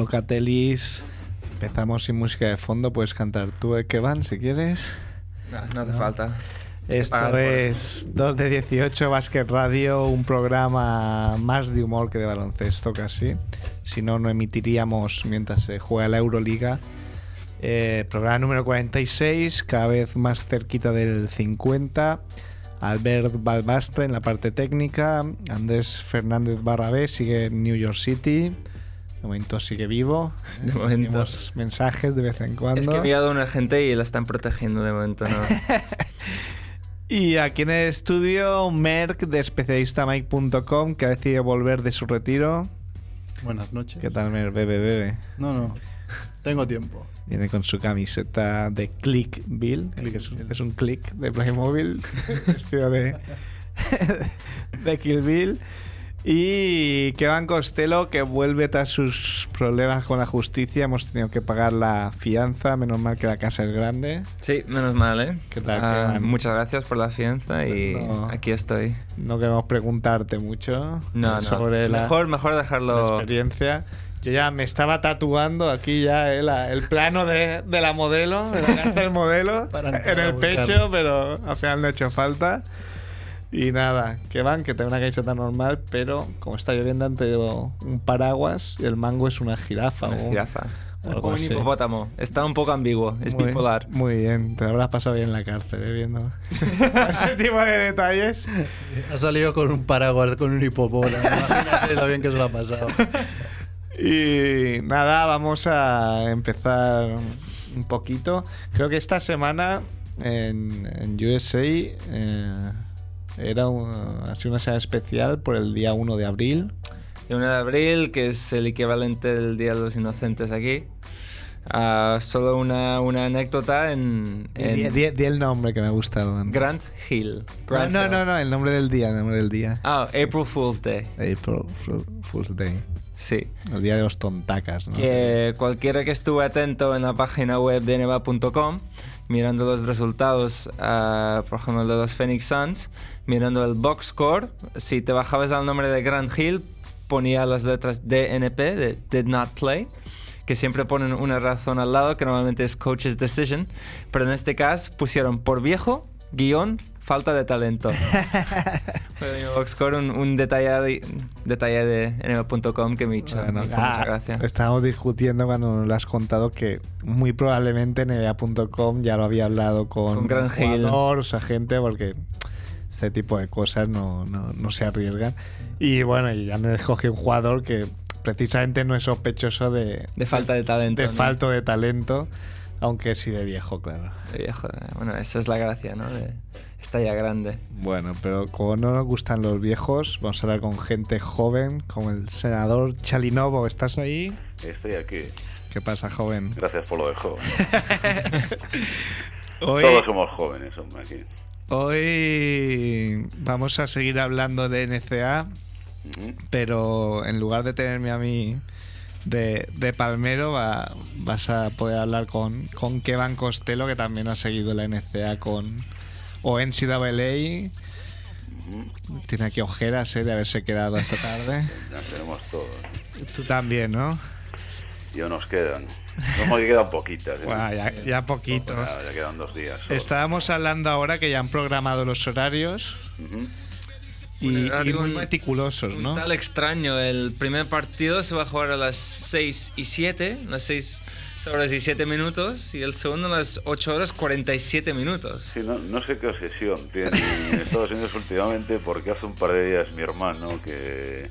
Locatelis. Empezamos sin música de fondo. Puedes cantar tú, eh, que van, si quieres. No, no hace falta. Esto por es 2 de 18 Basket Radio, un programa más de humor que de baloncesto casi. Si no, no emitiríamos mientras se juega la Euroliga. Eh, programa número 46, cada vez más cerquita del 50. Albert Balbastre en la parte técnica. Andrés Fernández Barrabé sigue en New York City. De momento sigue vivo. De momento. Tenemos mensajes de vez en cuando. Es que he enviado a una gente y la están protegiendo de momento, ¿no? Y aquí en el estudio, Merck de especialistamike.com, que ha decidido volver de su retiro. Buenas noches. ¿Qué tal, Merck? Bebe, bebe. No, no. Tengo tiempo. Viene con su camiseta de Clickville, que es, un- es un click de Playmobil, vestido de, de Kill Bill. Y Kevin Costello, que vuelve tras sus problemas con la justicia. Hemos tenido que pagar la fianza, menos mal que la casa es grande. Sí, menos mal, ¿eh? ¿Qué tal, Ah, muchas gracias por la fianza y No. aquí estoy. No queremos preguntarte mucho No, no. sobre la, Mejor, mejor la dejarlo. experiencia. Yo ya me estaba tatuando aquí ya eh, la- el plano de, de la modelo, de la cárcel modelo, Para en el pecho, pero al final no ha hecho falta. Y nada, que van, que tengo una camiseta normal, pero como está lloviendo han traído un paraguas y el mango es una jirafa. Una o- jirafa. o algo Un así. hipopótamo. Está un poco ambiguo. Es muy, bipolar. Muy bien, te lo habrás pasado bien en la cárcel, eh, viendo este tipo de detalles. Ha salido con un paraguas, con un hipopótamo. Imagínate lo bien que se lo ha pasado. Y nada, vamos a empezar un poquito. Creo que esta semana en, en USA eh, era un- ha sido una semana especial por el día 1 de abril. El 1 de abril, que es el equivalente del Día de los Inocentes aquí. Ah, solo una, una anécdota en, en Di, di- di el nombre que me ha gustado. No, Grant Hill. Grant no, Hill. no, no, el nombre del día, el nombre del día. Ah, April Fool's Day. April Fool- Fool's Day. Sí. El día de los tontacas, ¿no? Que cualquiera que estuvo atento en la página web de neva.com, mirando los resultados, ah, por ejemplo, de los Phoenix Suns, mirando el box score, si te bajabas al nombre de Grant Hill, ponía las letras DNP, de Did Not Play, que siempre ponen una razón al lado, que normalmente es Coach's Decision, pero en este caso pusieron por viejo, guion, falta de talento. Score, un, un detalle, detalle de neva.com que me hizo, Bueno, me hizo ah, mucha gracia. Estábamos discutiendo cuando nos lo has contado que muy probablemente NBA.com ya lo había hablado con, Con Grant Hill. jugadores, agente, porque este tipo de cosas no, no, no se arriesgan. Y bueno, ya me escogí un jugador que precisamente no es sospechoso de, De falta de talento. de ¿no? falto de talento, aunque sí de viejo, claro. De viejo. eh, Bueno, esa es la gracia, ¿no? De, está ya grande. Bueno, pero como no nos gustan los viejos, vamos a hablar con gente joven, como el senador Chalinovo. ¿Estás ahí? Estoy aquí. ¿Qué pasa, joven? Gracias por lo de joven. Hoy, Todos somos jóvenes, hombre, aquí. hoy vamos a seguir hablando de NCA, pero en lugar de tenerme a mí de, de Palmero, va- vas a poder hablar con, con Kevin Costello, que también ha seguido la NCA con o NCAA. Tiene aquí ojeras eh, de haberse quedado esta tarde. Ya tenemos todos. Tú también, ¿no? Ya nos quedan. Como que quedan poquitas. ¿eh? Buah, ya, ya poquito. Ya, ya quedan dos días. solo. Estábamos hablando ahora que ya han programado los horarios y, Un y horario muy meticulosos, Un ¿no? tal extraño. El primer partido se va a jugar a las 6 y 7, las 6 horas y 7 minutos, y el segundo a las 8 horas 47 minutos. Sí, no, no sé qué obsesión tiene Estados Unidos últimamente porque hace un par de días mi hermano, que,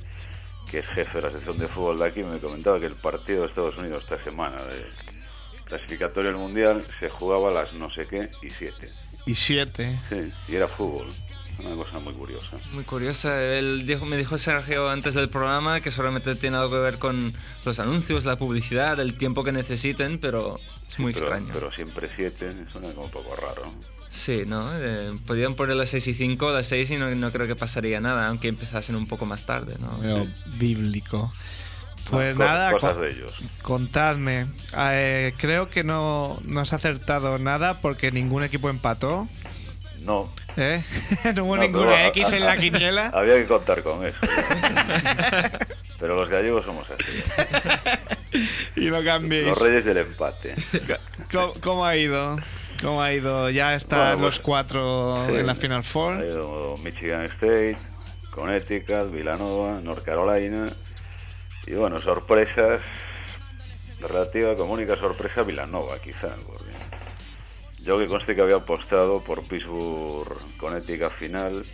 que es jefe de la sección de fútbol de aquí, me comentaba que el partido de Estados Unidos esta semana de clasificatorio del Mundial se jugaba a las no sé qué y siete. Y siete. Sí, y era fútbol. Una cosa muy curiosa. Muy curiosa. Él dijo, me dijo Sergio antes del programa que solamente tiene algo que ver con los anuncios, la publicidad, el tiempo que necesiten, pero es muy pero, extraño. Pero siempre siete, suena como un poco raro. Sí, ¿no? Eh, podrían poner las 6 y 5, las 6 y no, no creo que pasaría nada, aunque empezasen un poco más tarde, ¿no? Bíblico. Pues Co- nada, Cosas co- de ellos. contadme. Eh, creo que no, no has acertado nada porque ningún equipo empató. No. ¿eh? no hubo no, ninguna pero, X en la quiniela. Había que contar con eso. Pero los gallegos somos así. y no cambiéis. Los reyes del empate. ¿Cómo, cómo ha ido? ¿Cómo ha ido? Ya están Bueno, pues, los cuatro sí. en la Final Ha Four. ido Michigan State, Connecticut, Villanova, North Carolina. Y bueno, sorpresas. Relativa como única sorpresa Villanova, quizá. Porque yo que conste que había apostado por Pittsburgh, Connecticut final.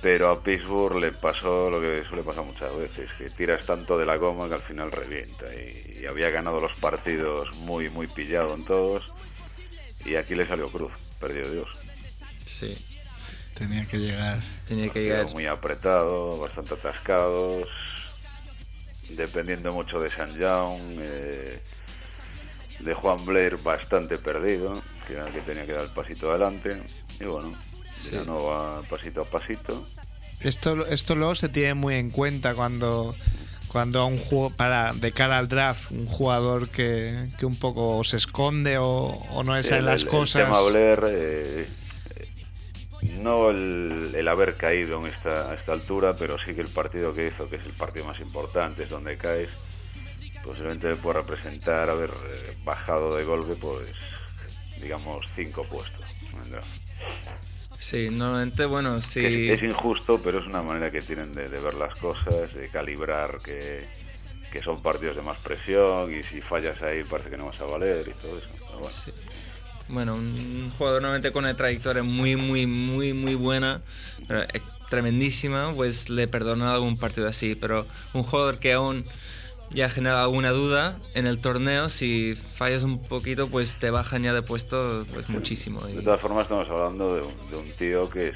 Pero a Pittsburgh le pasó lo que suele pasar muchas veces, que tiras tanto de la goma que al final revienta. Y, y había ganado los partidos muy, muy pillado en todos. Y aquí le salió cruz, perdió Dios. Sí, Tenía que llegar. tenía que llegar. muy apretado, bastante atascados, dependiendo mucho de San Young, eh, de Juan Blair bastante perdido, que era el que tenía que dar el pasito adelante, y bueno, Sí. Villanova pasito a pasito. Esto, esto luego se tiene muy en cuenta cuando, cuando a un juego para de cara al draft, un jugador que, que un poco se esconde o, o no le salen El- las el- cosas. El tema Blair, eh, eh, no el, el haber caído en esta, a esta altura, pero sí que el partido que hizo, que es el partido más importante, es donde caes, posiblemente puede representar haber eh, bajado de golpe, pues, digamos, cinco puestos. draft. Sí, normalmente, bueno, sí. Es, es injusto, pero es una manera que tienen de, de ver las cosas, de calibrar que, que son partidos de más presión y si fallas ahí parece que no vas a valer y todo eso. Bueno. Sí. Bueno, un jugador normalmente con una trayectoria muy, muy, muy, muy buena, pero, eh, tremendísima, pues le perdona algún partido así. Pero un jugador que aún ya genera alguna duda en el torneo, si fallas un poquito, pues te bajan ya de puesto pues muchísimo. De Y- todas formas, estamos hablando de un, de un tío que es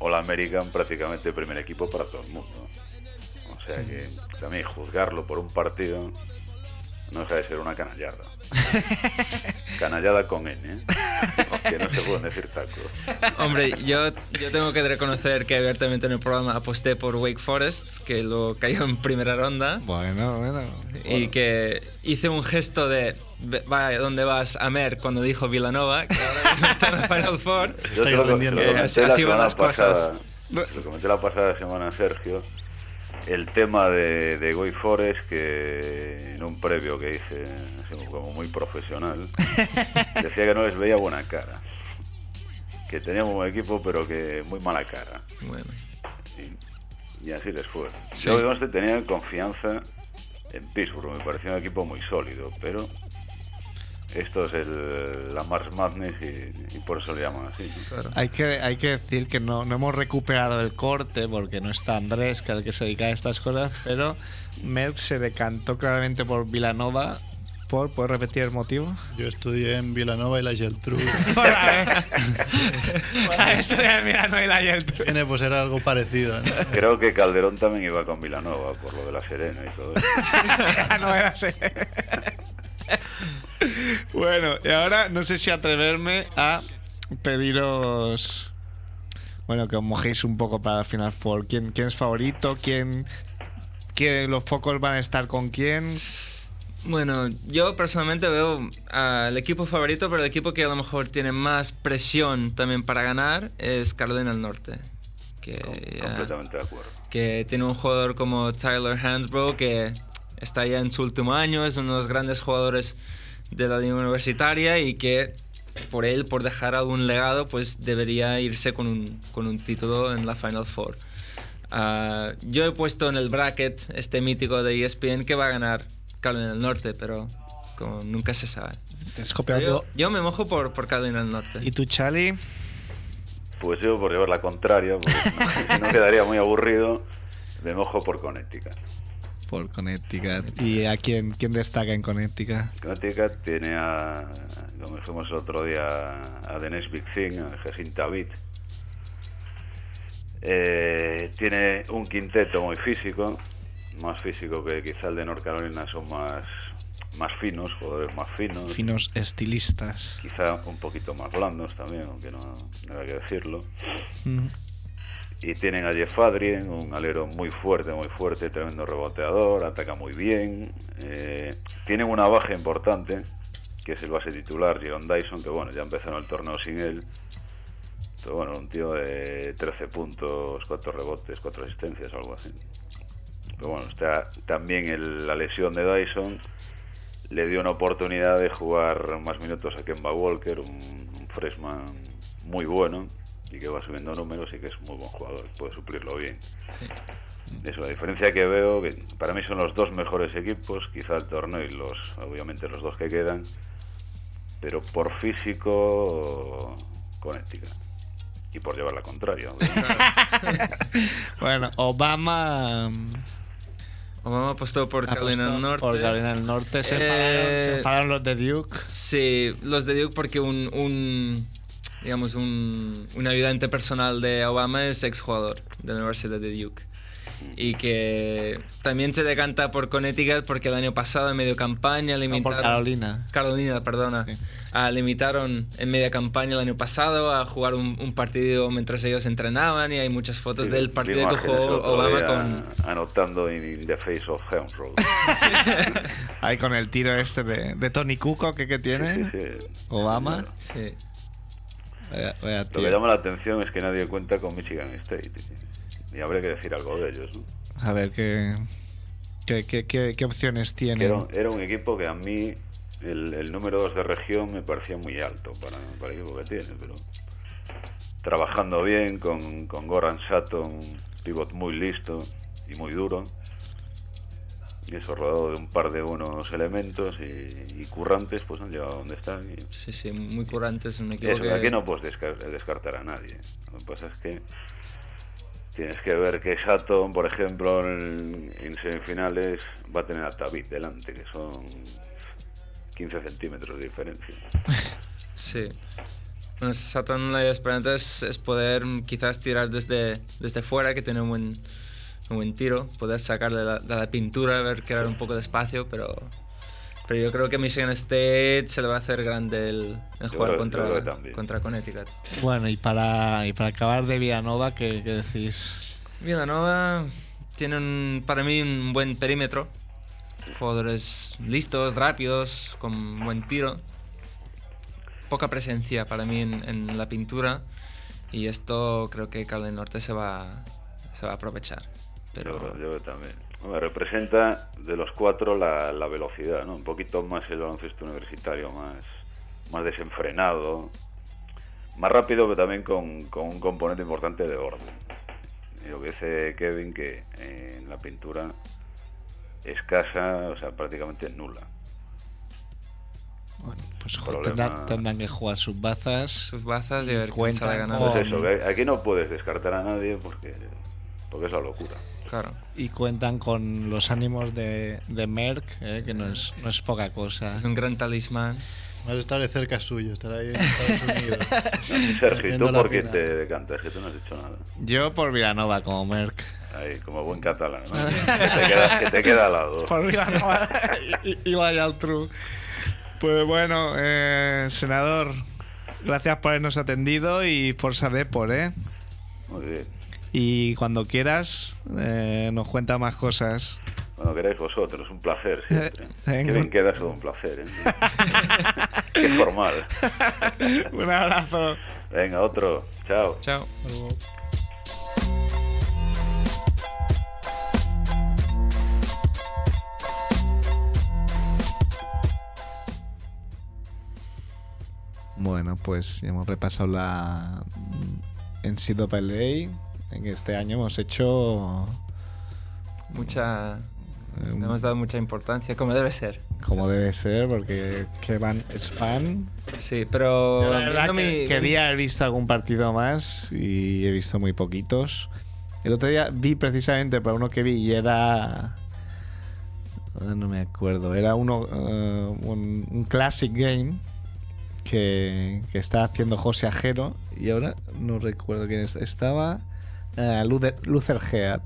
All American, prácticamente primer equipo para todo el mundo. O sea que también juzgarlo por un partido no deja de ser una canallada. Canallada con N, ¿eh? que no se pueden decir tacos. Hombre, yo, yo tengo que reconocer que abiertamente en el programa aposté por Wake Forest, que lo cayó en primera ronda. Bueno, bueno. y que hice un gesto de "Ve- va, ¿dónde vas a Mer? cuando dijo Villanova, que ahora mismo está en la Final Four. Yo te lo, te lo comenté así- van las cosas. pasada, lo comenté la pasada semana a Sergio, el tema de, de Goy Forest, que en un previo que hice, como muy profesional, decía que no les veía buena cara. Que teníamos un buen equipo, pero que muy mala cara. Bueno, Y, y así les fue. Sí. Yo, digamos, tenía confianza en Pittsburgh, me parecía un equipo muy sólido, pero esto es el, la Mars Madness y, y por eso le llaman así. ¿no? claro. Hay que, hay que decir que no, no hemos recuperado el corte porque no está Andrés, que es el que se dedica a estas cosas, pero Merck se decantó claramente por Villanova. ¿Por? ¿Puedes repetir el motivo? Yo estudié en Vilanova y la Geltrú. Estudiar Milano y la Yeltsin. Tiene pues era algo parecido. ¿no? Creo que Calderón también iba con Vilanova por lo de la Serena y todo eso. no era así. Bueno, y ahora no sé si atreverme a pediros. Bueno, que os mojéis un poco para el Final Four. ¿Quién, quién es favorito? ¿Quién, quién- los focos van a estar con quién? Bueno, yo personalmente veo al equipo favorito, pero el equipo que a lo mejor tiene más presión también para ganar es Carolina del Norte. Que, ya- Completamente de acuerdo. que tiene un jugador como Tyler Hansbrough que está ya en su último año, es uno de los grandes jugadores de la liga universitaria y que por él, por dejar algún legado, pues debería irse con un, con un título en la Final Four. Ah, yo he puesto en el bracket este mítico de ESPN que va a ganar Carolina del Norte, pero como nunca se sabe. Te has copiado Yo, me mojo por, por Carolina del Norte. ¿Y tú, Charlie? Pues yo, por llevar la contraria, porque si no quedaría muy aburrido, me mojo por Connecticut. Por Connecticut. ¿Y a quién, quién destaca en Connecticut? Connecticut tiene a, como dijimos el otro día, a Denise Big Thing, a Jacinta Witt. Eh, tiene un quinteto muy físico, más físico que quizá el de North Carolina, son más, más finos, jugadores más finos. Finos estilistas. Quizá un poquito más blandos también, aunque no, no hay que decirlo. Mm. Y tienen a Jeff Adrien, un alero muy fuerte, muy fuerte, tremendo reboteador, ataca muy bien. Eh, tienen una baja importante, que es el base titular, Jaron Dyson, que bueno, ya empezaron el torneo sin él. Pero bueno, un tío de 13 puntos, 4 rebotes, 4 asistencias, algo así. Pero bueno, está, también el- la lesión de Dyson le dio una oportunidad de jugar más minutos a Kemba Walker, un freshman muy bueno y que va subiendo números y que es muy buen jugador, puede suplirlo bien. Eso, la diferencia que veo, que para mí son los dos mejores equipos, quizá el torneo y los, obviamente los dos que quedan, pero por físico, Connecticut. Y por llevar la contraria. Bueno, Obama. mm, Obama apostó por Carolina del apostó Norte. Por Carolina del Norte. Se, Eh, enfadaron, se enfadaron los de Duke. Sí, los de Duke porque un, un digamos, un, un ayudante personal de Obama es exjugador de la Universidad de Duke. Y que también se decanta por Connecticut porque el año pasado en medio campaña No, limitaron... por Carolina. Carolina, perdona. Sí. Ah, limitaron en media campaña el año pasado a jugar un, un partido mientras ellos entrenaban y hay muchas fotos Sí, del partido que jugó Obama con... Anotando in the face of Helms Road. Ahí con el tiro este de, de Tony Cuco que, que tiene. Sí, sí. Obama. Sí. Vaya- vaya Lo que llama la atención es que nadie cuenta con Michigan State. Y habría que decir algo de ellos. ¿no? A ver qué, qué, qué, qué- qué opciones tiene. era, era un equipo que a mí, el, el número 2 de región, me parecía muy alto para, para el equipo que tiene. Pero trabajando bien con, con Goran Sutton, un pivot muy listo y muy duro. Y eso rodeado de un par de buenos elementos y, y currantes, pues han llegado a donde están. Y Sí, sí, muy curante, es un equipo Eso, que... aquí no puedes desca- descartar a nadie. Lo que pasa es que tienes que ver que Sutton, por ejemplo, en, en semifinales va a tener a Tabit delante, que son 15 centímetros de diferencia. Sí. Bueno, Satan la esperanza es, es poder quizás tirar desde, desde fuera, que tiene un buen, un buen tiro, poder sacarle la, de la pintura, ver crear un poco de espacio, pero, pero yo creo que Michigan State se le va a hacer grande el, jugar creo- contra, contra Connecticut. Bueno, y para, y para acabar de Villanova, ¿qué, qué decís? Villanova tiene un- para mí un buen perímetro, jugadores listos, rápidos, con buen tiro. Poca presencia para mí en, en la pintura y esto creo que Carolina Norte se va, se va a aprovechar. Pero Yo, también. Representa de los cuatro la, la velocidad, ¿no? Un poquito más el baloncesto universitario, más, más desenfrenado, más rápido, pero también con, con un componente importante de orden. Y lo que dice Kevin, que eh, en la pintura escasa, o sea, prácticamente nula. Bueno, pues Problema- tendrán, tendrán que jugar sus bazas. sus bazas y a ver sale ganando. con- Pues eso, que aquí no puedes descartar a nadie porque, porque es la locura. Claro. Y cuentan con los ánimos de, de Merck, eh, que no es, no es poca cosa. Es un gran talismán. Vas a estar de cerca suyo, estar ahí en Estados Unidos. Sergio, ¿y Viendo tú por qué te decantas? Que tú no has dicho nada. Yo por Villanova como Merck. Ahí, como buen catalán, ¿no? que, te queda, que te queda al lado. Por Villanova y, y- vaya al true. Pues bueno, eh, senador, gracias por habernos atendido y Forza Depor, ¿eh? Muy bien. Y cuando quieras, eh, nos cuenta más cosas. Cuando queráis vosotros, un placer siempre. Venga. Que bien queda un placer. ¿eh? Qué formal. Un abrazo. Venga, otro. Chao. Chao. Bueno, pues ya hemos repasado la NCAA. En este año hemos hecho Mucha. eh, Le hemos dado mucha importancia, como debe ser. como debe ser, porque Kevan es fan. Sí, pero. Yo la verdad que mi- quería haber visto algún partido más y he visto muy poquitos. El otro día vi precisamente para uno que vi y era. No me acuerdo. Era uno. eh, un, un Classic Game que, que está haciendo José Ajero y ahora no recuerdo quién es- estaba. Eh, Luther, Head.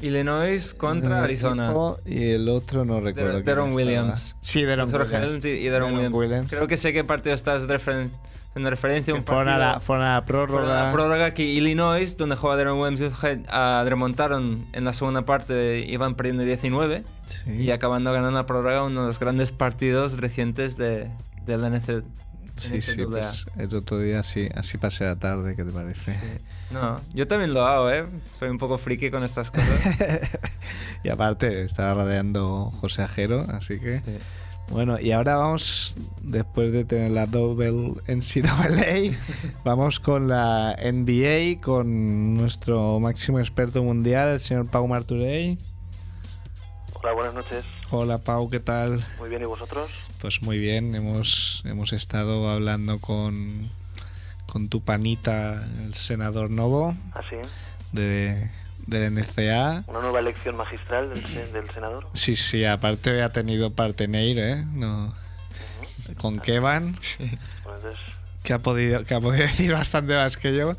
Illinois contra Arizona. Y el otro no recuerdo. Deron. Williams. Sí, Deron Williams. Helms y y Deron Deron Williams. Williams. Creo que sé qué partido estás referen- en referencia un fueron, a la, fueron a la prórroga. Fueron a la prórroga que Illinois, donde juega Deron Williams y Luther Head, ah, remontaron en la segunda parte, iban perdiendo 19 Sí. y acabando ganando la prórroga uno de los grandes partidos recientes de, del NC, Sí, sí, pues el otro día sí, así pasé la tarde, ¿qué te parece? No, yo también lo hago, ¿eh? Soy un poco friki con estas cosas. y aparte, estaba rodeando José Ajero, así que... Bueno, y ahora vamos, después de tener la Double NCAA, vamos con la NBA, con nuestro máximo experto mundial, el señor Pau Marturey. Hola, buenas noches. Hola Pau, ¿qué tal? Muy bien, ¿y vosotros? Pues muy bien, hemos, hemos estado hablando con, con tu panita, el senador Novo. ¿Ah, sí? De, del NCA. Una nueva elección magistral del, del senador. Sí, sí, aparte ha tenido parteneir, ¿eh? No. Con Kevan. que, ha podido, que ha podido decir bastante más que yo.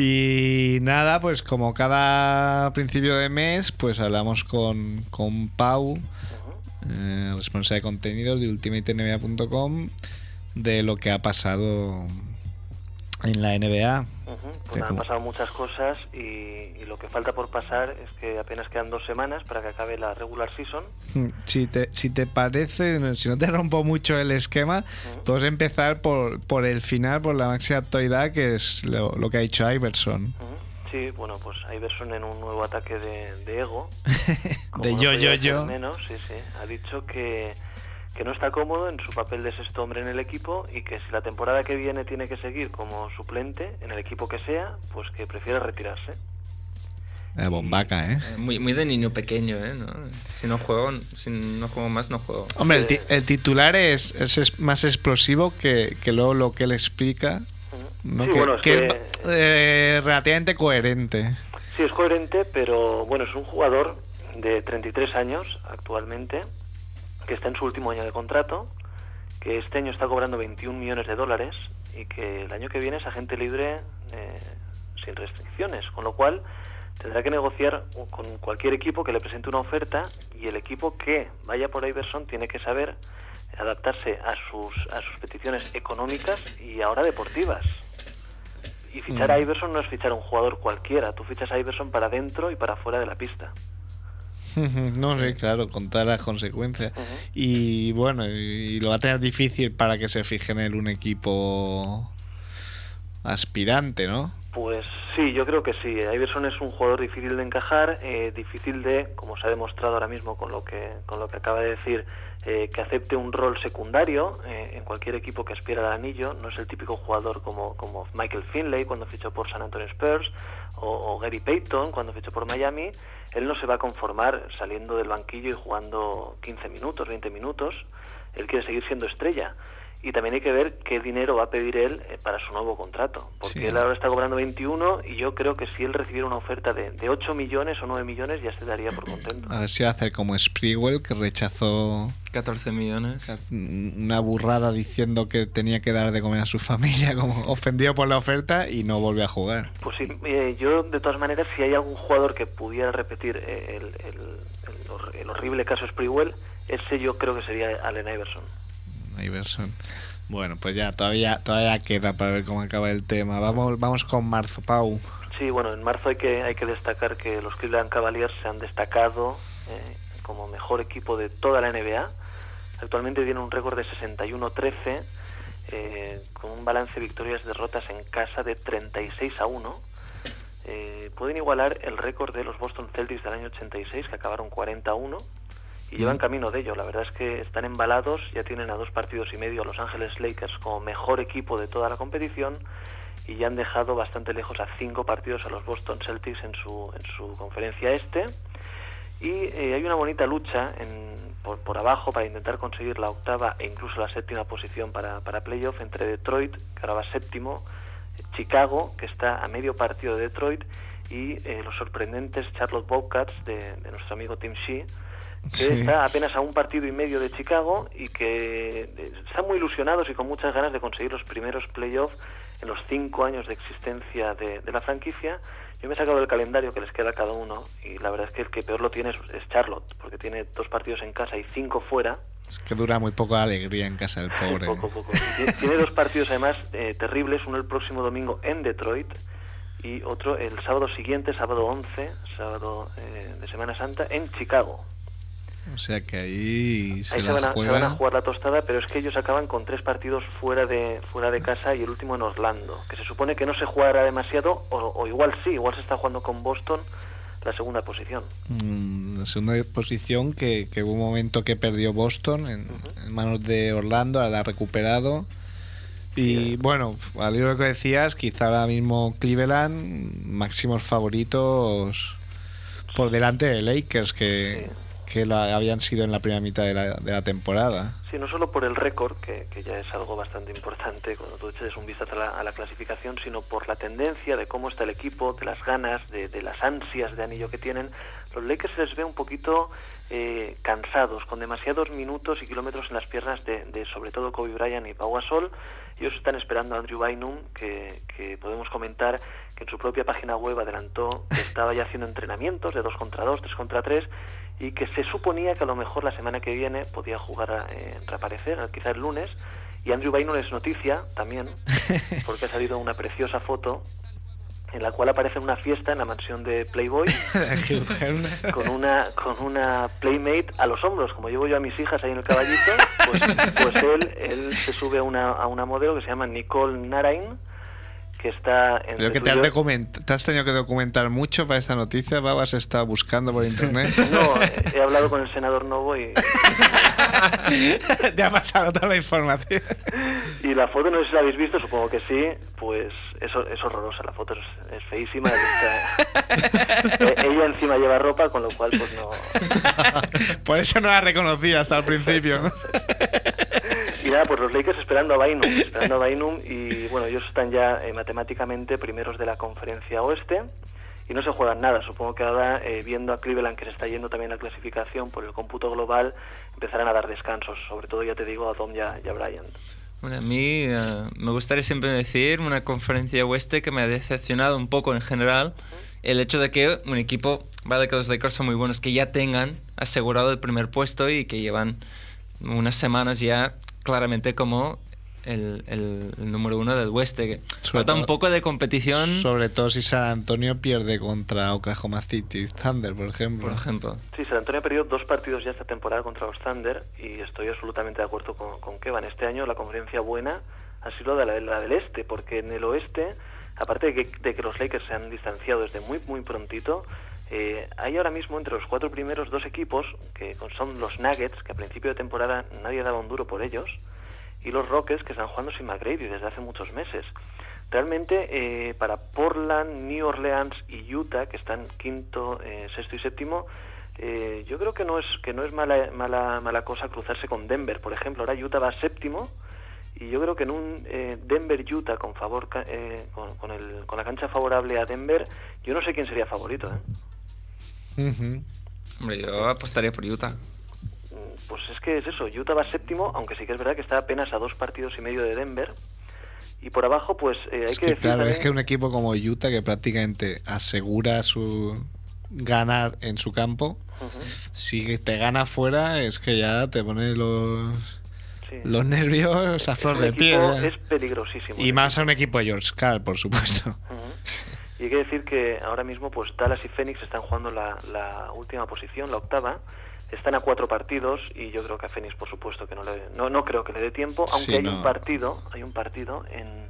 Y nada, pues como cada principio de mes, pues hablamos con, con Pau, eh, responsable de contenidos de ultimatenba.com, de lo que ha pasado en la NBA. Pues han pasado muchas cosas y, lo que falta por pasar es que apenas quedan dos semanas para que acabe la regular season. Mm, si te, si te parece, si no te rompo mucho el esquema, puedes empezar por, por el final, por la máxima actualidad, que es lo, que ha dicho Iverson. Sí, bueno, pues Iverson en un nuevo ataque de, ego. de yo, yo, yo. Menos, sí, sí. Ha dicho que que no está cómodo en su papel de sexto hombre en el equipo y que si la temporada que viene tiene que seguir como suplente en el equipo que sea, pues que prefiere retirarse. La bombaca, ¿eh? ¿eh? Muy, muy de niño pequeño, ¿eh? Si no juego, si no juego más, no juego. Hombre, el, titular es, es, más explosivo que, que luego lo que él explica. ¿no? que, es eh, relativamente coherente. Sí, es coherente, pero bueno, es un jugador de 33 años actualmente que está en su último año de contrato, que este año está cobrando 21 millones de dólares y que el año que viene es agente libre eh, sin restricciones, con lo cual tendrá que negociar con cualquier equipo que le presente una oferta y el equipo que vaya por Iverson tiene que saber adaptarse a sus, a sus peticiones económicas y ahora deportivas. Y fichar a mm. Iverson no es fichar a un jugador cualquiera, tú fichas a Iverson para dentro y para fuera de la pista. No sé, claro, con todas las consecuencias. Y bueno, y lo va a tener difícil para que se fije en él un equipo aspirante, ¿no? Pues sí, yo creo que sí. Iverson es un jugador difícil de encajar, eh, difícil de, como se ha demostrado ahora mismo con lo que, con lo que acaba de decir, eh, que acepte un rol secundario eh, en cualquier equipo que aspira al anillo. No es el típico jugador como, como Michael Finlay cuando fichó por San Antonio Spurs o, Gary Payton cuando fichó por Miami él no se va a conformar saliendo del banquillo y jugando 15 minutos, 20 minutos. Él quiere seguir siendo estrella. Y también hay que ver qué dinero va a pedir él eh, para su nuevo contrato. Porque él ahora está cobrando 21 y yo creo que si él recibiera una oferta de, de 8 millones o 9 millones ya se daría por contento. A ver si va a hacer como Sprewell que rechazó 14 millones. Una burrada diciendo que tenía que dar de comer a su familia, como ofendido por la oferta y no volvió a jugar. Pues sí, eh, yo de todas maneras, si hay algún jugador que pudiera repetir eh, el, el, el horrible caso Sprewell, ese yo creo que sería Allen Iverson. Iverson. Bueno, pues ya todavía todavía queda para ver cómo acaba el tema. Vamos vamos con marzo, Pau. Sí, bueno, en marzo hay que hay que destacar que los Cleveland Cavaliers se han destacado eh, como mejor equipo de toda la NBA. Actualmente tienen un récord de 61-13 eh, con un balance de victorias y derrotas en casa de 36 a 1. Eh, pueden igualar el récord de los Boston Celtics del año 86 que acabaron 40 a 1 y llevan camino de ello. La verdad es que están embalados, ya tienen a dos partidos y medio a Los Ángeles Lakers como mejor equipo de toda la competición y ya han dejado bastante lejos a cinco partidos a los Boston Celtics en su, en su conferencia este. Y eh, hay una bonita lucha en, por, por, abajo para intentar conseguir la octava e incluso la séptima posición para, para playoff entre Detroit, que ahora va séptimo, Chicago, que está a medio partido de Detroit, y eh, los sorprendentes Charlotte Bobcats de, de nuestro amigo Tim Shea, que está apenas a un partido y medio de Chicago y que eh, están muy ilusionados y con muchas ganas de conseguir los primeros playoffs en los cinco años de existencia de, la franquicia. Yo me he sacado el calendario que les queda a cada uno y la verdad es que el que peor lo tiene es, Charlotte, porque tiene dos partidos en casa y cinco fuera. Es que dura muy poco alegría en casa el pobre. poco, poco. Tiene, dos partidos además eh, terribles, uno el próximo domingo en Detroit y otro el sábado siguiente, sábado 11, sábado eh, de Semana Santa, en Chicago. O sea que ahí se Ahí se van, a, se juegan. van a jugar la tostada, pero es que ellos acaban con tres partidos fuera de fuera de casa y el último en Orlando, que se supone que no se jugará demasiado, o, o igual sí, igual se está jugando con Boston la segunda posición. Mm, la segunda posición que, que hubo un momento que perdió Boston en, manos de Orlando, ahora la ha recuperado. Y bueno, al hilo que decías, quizá ahora mismo Cleveland, máximos favoritos por delante de Lakers, que, que lo habían sido en la primera mitad de la, de la temporada. Sí, no solo por el récord, que, que ya es algo bastante importante cuando tú eches un vistazo a la, a la clasificación, sino por la tendencia de cómo está el equipo, de las ganas, de, de las ansias de anillo que tienen. Los Lakers se les ve un poquito eh, cansados, con demasiados minutos y kilómetros en las piernas de, de sobre todo Kobe Bryant y Pau Gasol. Ellos están esperando a Andrew Bynum, que, que podemos comentar que en su propia página web adelantó que estaba ya haciendo entrenamientos de 2 contra 2, 3 contra 3, y que se suponía que a lo mejor la semana que viene podía jugar, eh, reaparecer, quizá el lunes. Y Andrew Bynum es noticia también, porque ha salido una preciosa foto en la cual aparece una fiesta en la mansión de Playboy con una con una playmate a los hombros como llevo yo a mis hijas ahí en el caballito pues, pues él él se sube a una, a una modelo que se llama Nicole Narain que está en que te has, te has tenido que documentar mucho para esta noticia, Babas está buscando por internet. no he- he hablado con el senador Novo y, te ha pasado toda la información. Y la foto no sé si la habéis visto supongo que sí pues eso es horrorosa la foto es, es feísima está- eh, ella encima lleva ropa con lo cual pues no Por eso no la reconocí hasta el principio. ¿no? Y nada, pues los Lakers esperando a Bynum, esperando a Bynum y bueno, ellos están ya eh, matemáticamente primeros de la conferencia oeste y no se juegan nada. Supongo que ahora, eh, viendo a Cleveland que se está yendo también la clasificación por el cómputo global, empezarán a dar descansos, sobre todo ya te digo a Tom y a, y a Bryant. Bueno, a mí eh, me gustaría siempre decir una conferencia oeste que me ha decepcionado un poco en general el hecho de que un equipo, vale que los Lakers son muy buenos, que ya tengan asegurado el primer puesto y que llevan unas semanas ya claramente como el, el- el número uno del oeste. Que Sobre falta un poco de competición, Sobre todo si San Antonio pierde contra Oklahoma City Thunder, por ejemplo. por ejemplo. Sí, San Antonio ha perdido dos partidos ya esta temporada contra los Thunder y estoy absolutamente de acuerdo con, con Kevan. Este año la conferencia buena ha sido la, de la del este, porque en el oeste, aparte de que, de que los Lakers se han distanciado desde muy, muy prontito, eh, hay ahora mismo entre los cuatro primeros dos equipos, que son los Nuggets, que a principio de temporada nadie daba un duro por ellos, y los Rockets, que están jugando sin McGrady desde hace muchos meses. Realmente, eh, para Portland, New Orleans y Utah, que están quinto, eh, sexto y séptimo, eh, yo creo que no es que no es mala, mala, mala cosa cruzarse con Denver. Por ejemplo, ahora Utah va séptimo y yo creo que en un eh, Denver-Utah con, favor, ca- eh, con, con el- con la cancha favorable a Denver, yo no sé quién sería favorito. ¿eh? Ujú. Hombre, yo apostaría por Utah. Pues es que es eso, Utah va séptimo, aunque sí que es verdad que está apenas a dos partidos y medio de Denver. Y por abajo, pues eh, hay Es que, que decir claro, es que un equipo como Utah que prácticamente asegura su ganar en su campo, si te gana fuera es que ya te pone los, sí. los nervios a flor de piel. Es peligrosísimo. Y más a un equipo de George Carl, por supuesto. Y hay que decir que ahora mismo pues Dallas y Phoenix están jugando la, la última posición, la octava. Están a cuatro partidos y yo creo que a Phoenix por supuesto que no le no, no creo que le dé tiempo, aunque Sí, hay no. un partido, hay un partido en,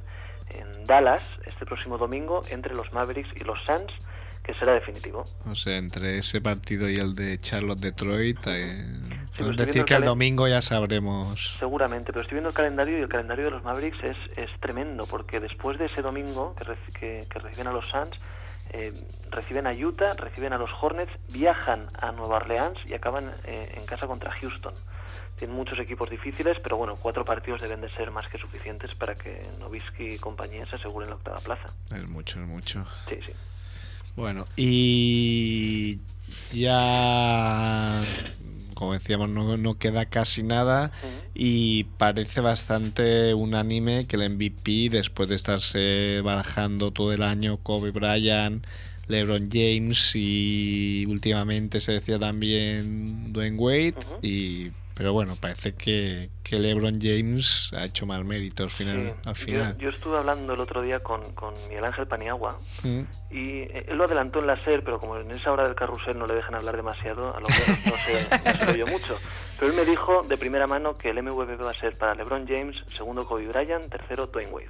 en Dallas este próximo domingo entre los Mavericks y los Suns que será definitivo. O sea, entre ese partido y el de Charlotte-Detroit, eh, pues podemos estoy decir que el domingo ya sabremos. Seguramente, pero estoy viendo el calendario y el calendario de los Mavericks es, es tremendo, porque después de ese domingo que, reci- que, que reciben a los Suns, eh, reciben a Utah, reciben a los Hornets, viajan a Nueva Orleans y acaban eh, en casa contra Houston. Tienen muchos equipos difíciles, pero bueno, cuatro partidos deben de ser más que suficientes para que Nowitzki y compañía se aseguren la octava plaza. Es mucho, es mucho. Sí, sí. Bueno, y ya, como decíamos, no, no queda casi nada y parece bastante unánime que el MVP, después de estarse barajando todo el año Kobe Bryant, LeBron James y últimamente se decía también Dwayne Wade y pero bueno, parece que, que LeBron James ha hecho mal mérito al final. Sí. Al Yo, final. yo estuve hablando el otro día con, con Miguel Ángel Paniagua Mm. y eh, él lo adelantó en la SER, pero como en esa hora del carrusel no le dejan hablar demasiado, a lo mejor no se, no se lo oyó mucho. Pero él me dijo de primera mano que el MVP va a ser para LeBron James, segundo Kobe Bryant, tercero Dwayne Wade.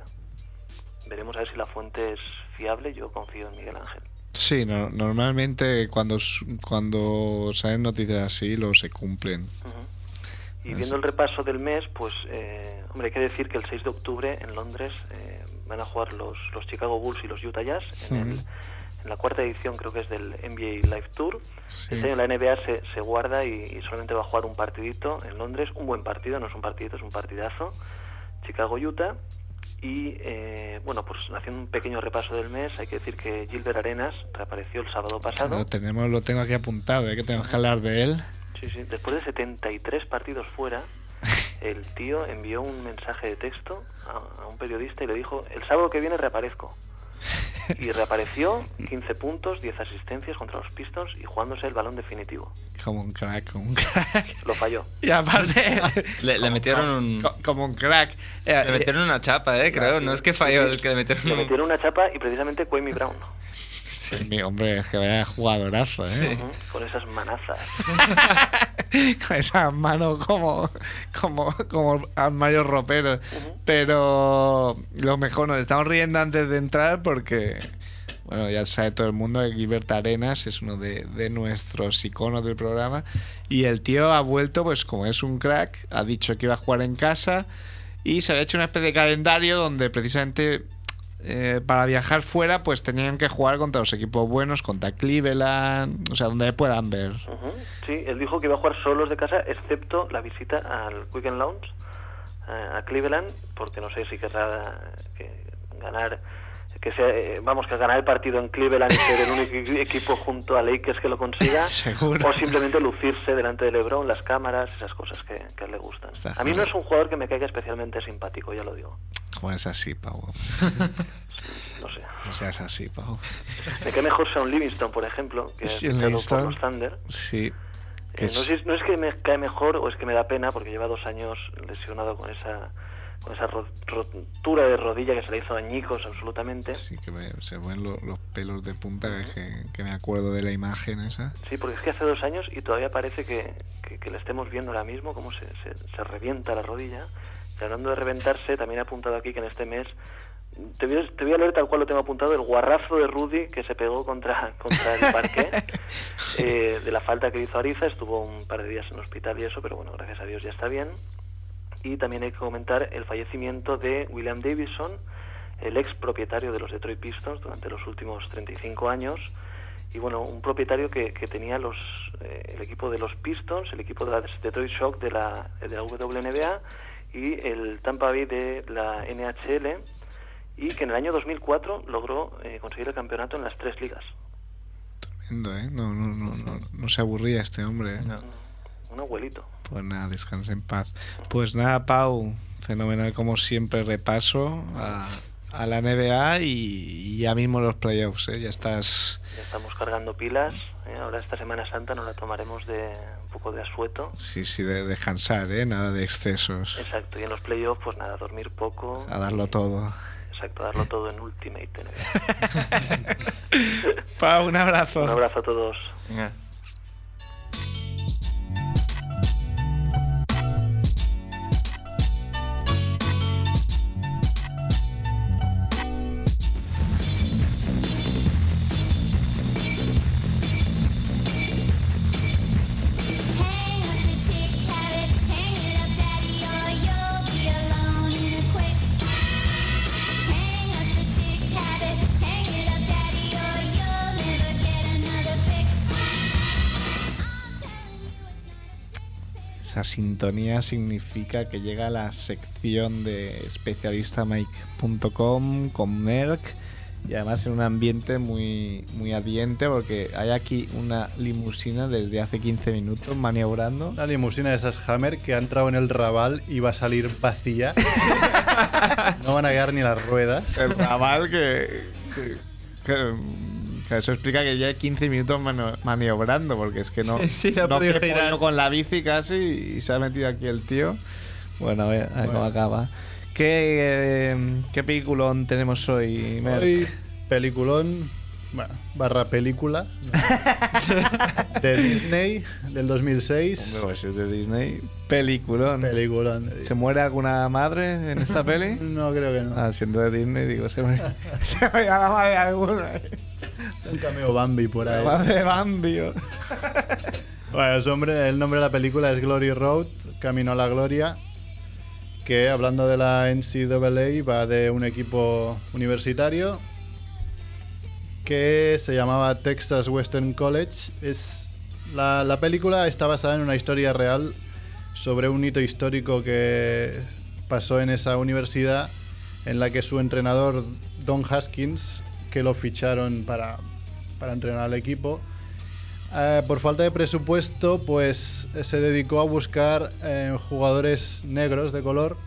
Veremos a ver si la fuente es fiable, yo confío en Miguel Ángel. Sí, no- normalmente cuando, cuando salen noticias así, lo se cumplen. Ujú. Y viendo el repaso del mes, pues, eh, hombre, hay que decir que el 6 de octubre en Londres eh, van a jugar los, los Chicago Bulls y los Utah Jazz en, el- en la cuarta edición, creo que es del NBA Live Tour. Sí. Este año la NBA se, se guarda y, y solamente va a jugar un partidito en Londres, un buen partido, no es un partidito, es un partidazo. Chicago-Utah. Y eh, bueno, pues haciendo un pequeño repaso del mes, hay que decir que Gilbert Arenas reapareció el sábado pasado. Lo, tenemos, lo tengo aquí apuntado, ¿eh? que tenemos que hablar de él. Sí, sí. Después de 73 partidos fuera, el tío envió un mensaje de texto a, a un periodista y le dijo, el sábado que viene reaparezco. Y reapareció, 15 puntos, 10 asistencias contra los Pistons y jugándose el balón definitivo. Como un crack, como un crack. Lo falló. Y aparte, Le, le metieron un... co- como un crack. Eh, Le metieron una chapa, eh, creo. No es que falló, es que le metieron Le un... metieron una chapa y precisamente Kwame Brown. Eh, mi hombre, es que vaya jugadorazo, ¿eh? Ujú, Con esas manazas. Con esas manos como, como, como armarios roperos. Ujú. Pero lo mejor, nos estamos riendo antes de entrar porque, bueno, ya sabe todo el mundo que Gilbert Arenas es uno de, de nuestros iconos del programa. Y el tío ha vuelto, pues como es un crack, ha dicho que iba a jugar en casa y se había hecho una especie de calendario donde precisamente eh, para viajar fuera pues tenían que jugar contra los equipos buenos, contra Cleveland, o sea, donde puedan ver. Ujú. Sí, él dijo que iba a jugar solos de casa, excepto la visita al Weekend Lounge eh, a Cleveland, porque no sé si querrá que ganar, que sea, eh, vamos, que ganar el partido en Cleveland y ser el único equi- equipo junto a Lakers que lo consiga, Seguro. o simplemente lucirse delante de LeBron, las cámaras, esas cosas que, que le gustan. Está A mí no es un jugador que me caiga especialmente simpático, ya lo digo. Es así, Pau. No sé. No seas así, Pau. Me cae mejor Sean Livingston, por ejemplo, que Livingston. los Thunder. Sí. Eh, es- no es que me cae mejor o es que me da pena porque lleva dos años lesionado con esa con esa ro- rotura de rodilla que se le hizo añicos absolutamente. Sí, que me- se ven lo- los pelos de punta, que, que- que me acuerdo de la imagen esa. Sí, porque es que hace dos años y todavía parece que, que, que le estemos viendo ahora mismo cómo se, se, se revienta la rodilla. Y hablando de reventarse, también he apuntado aquí que en este mes, te voy, a- te voy a leer tal cual lo tengo apuntado, el guarrazo de Rudy que se pegó contra, contra el parque eh, de la falta que hizo Ariza, estuvo un par de días en hospital y eso, pero bueno, gracias a Dios ya está bien. Y también hay que comentar el fallecimiento de William Davison, el ex propietario de los Detroit Pistons durante los últimos 35 años. Y bueno, un propietario que, que tenía los, eh, el equipo de los Pistons, el equipo de la Detroit Shock de la, de la WNBA y el Tampa Bay de la NHL y que en el año 2004 logró eh, conseguir el campeonato en las tres ligas. Tremendo, ¿eh? No, no, no, no, no se aburría este hombre, ¿eh? Un abuelito. Pues nada, descanse en paz. Pues nada, Pau, fenomenal como siempre repaso a, a la NBA y, y ya mismo los playoffs, ¿eh? Ya estás... Ya estamos cargando pilas. ¿eh? Ahora esta Semana Santa nos la tomaremos de un poco de asueto. Sí, sí, de descansar, ¿eh? Nada de excesos. Exacto. Y en los playoffs, pues nada, dormir poco. A darlo todo. Exacto, darlo todo en Ultimate NBA. Pau, un abrazo. Un abrazo a todos. Venga. Esa sintonía significa que llega la sección de especialistamike.com con Merck y además en un ambiente muy, muy ardiente porque hay aquí una limusina desde hace 15 minutos maniobrando. Una limusina de esas Hammer que ha entrado en el Raval y va a salir vacía. no van a quedar ni las ruedas. El que, que, que, Claro, Eso explica que lleva 15 minutos maniobrando, porque es que no, Sí, sí, no girar. con la bici casi y se ha metido aquí el tío. Bueno, a ver, a ver cómo Bueno. acaba. ¿Qué, eh, ¿Qué peliculón tenemos hoy, Mer? Hoy, peliculón, bueno, barra película de Disney del 2006. Hombre, pues es de Disney. Peliculón. Peliculón. de ¿Se muere alguna madre en esta peli? No creo que no. Ah, siendo de Disney, digo, se me, se me va la madre alguna. Un cameo Bambi por ahí. madre Bambi. oh. Bueno, su el nombre de la película es Glory Road, Camino a la Gloria, que hablando de la NCAA va de un equipo universitario que se llamaba Texas Western College. Es, la, la película está basada en una historia real sobre un hito histórico que pasó en esa universidad en la que su entrenador Don Haskins, que lo ficharon para, para entrenar al equipo, eh, por falta de presupuesto, pues eh, se dedicó a buscar eh, jugadores negros de color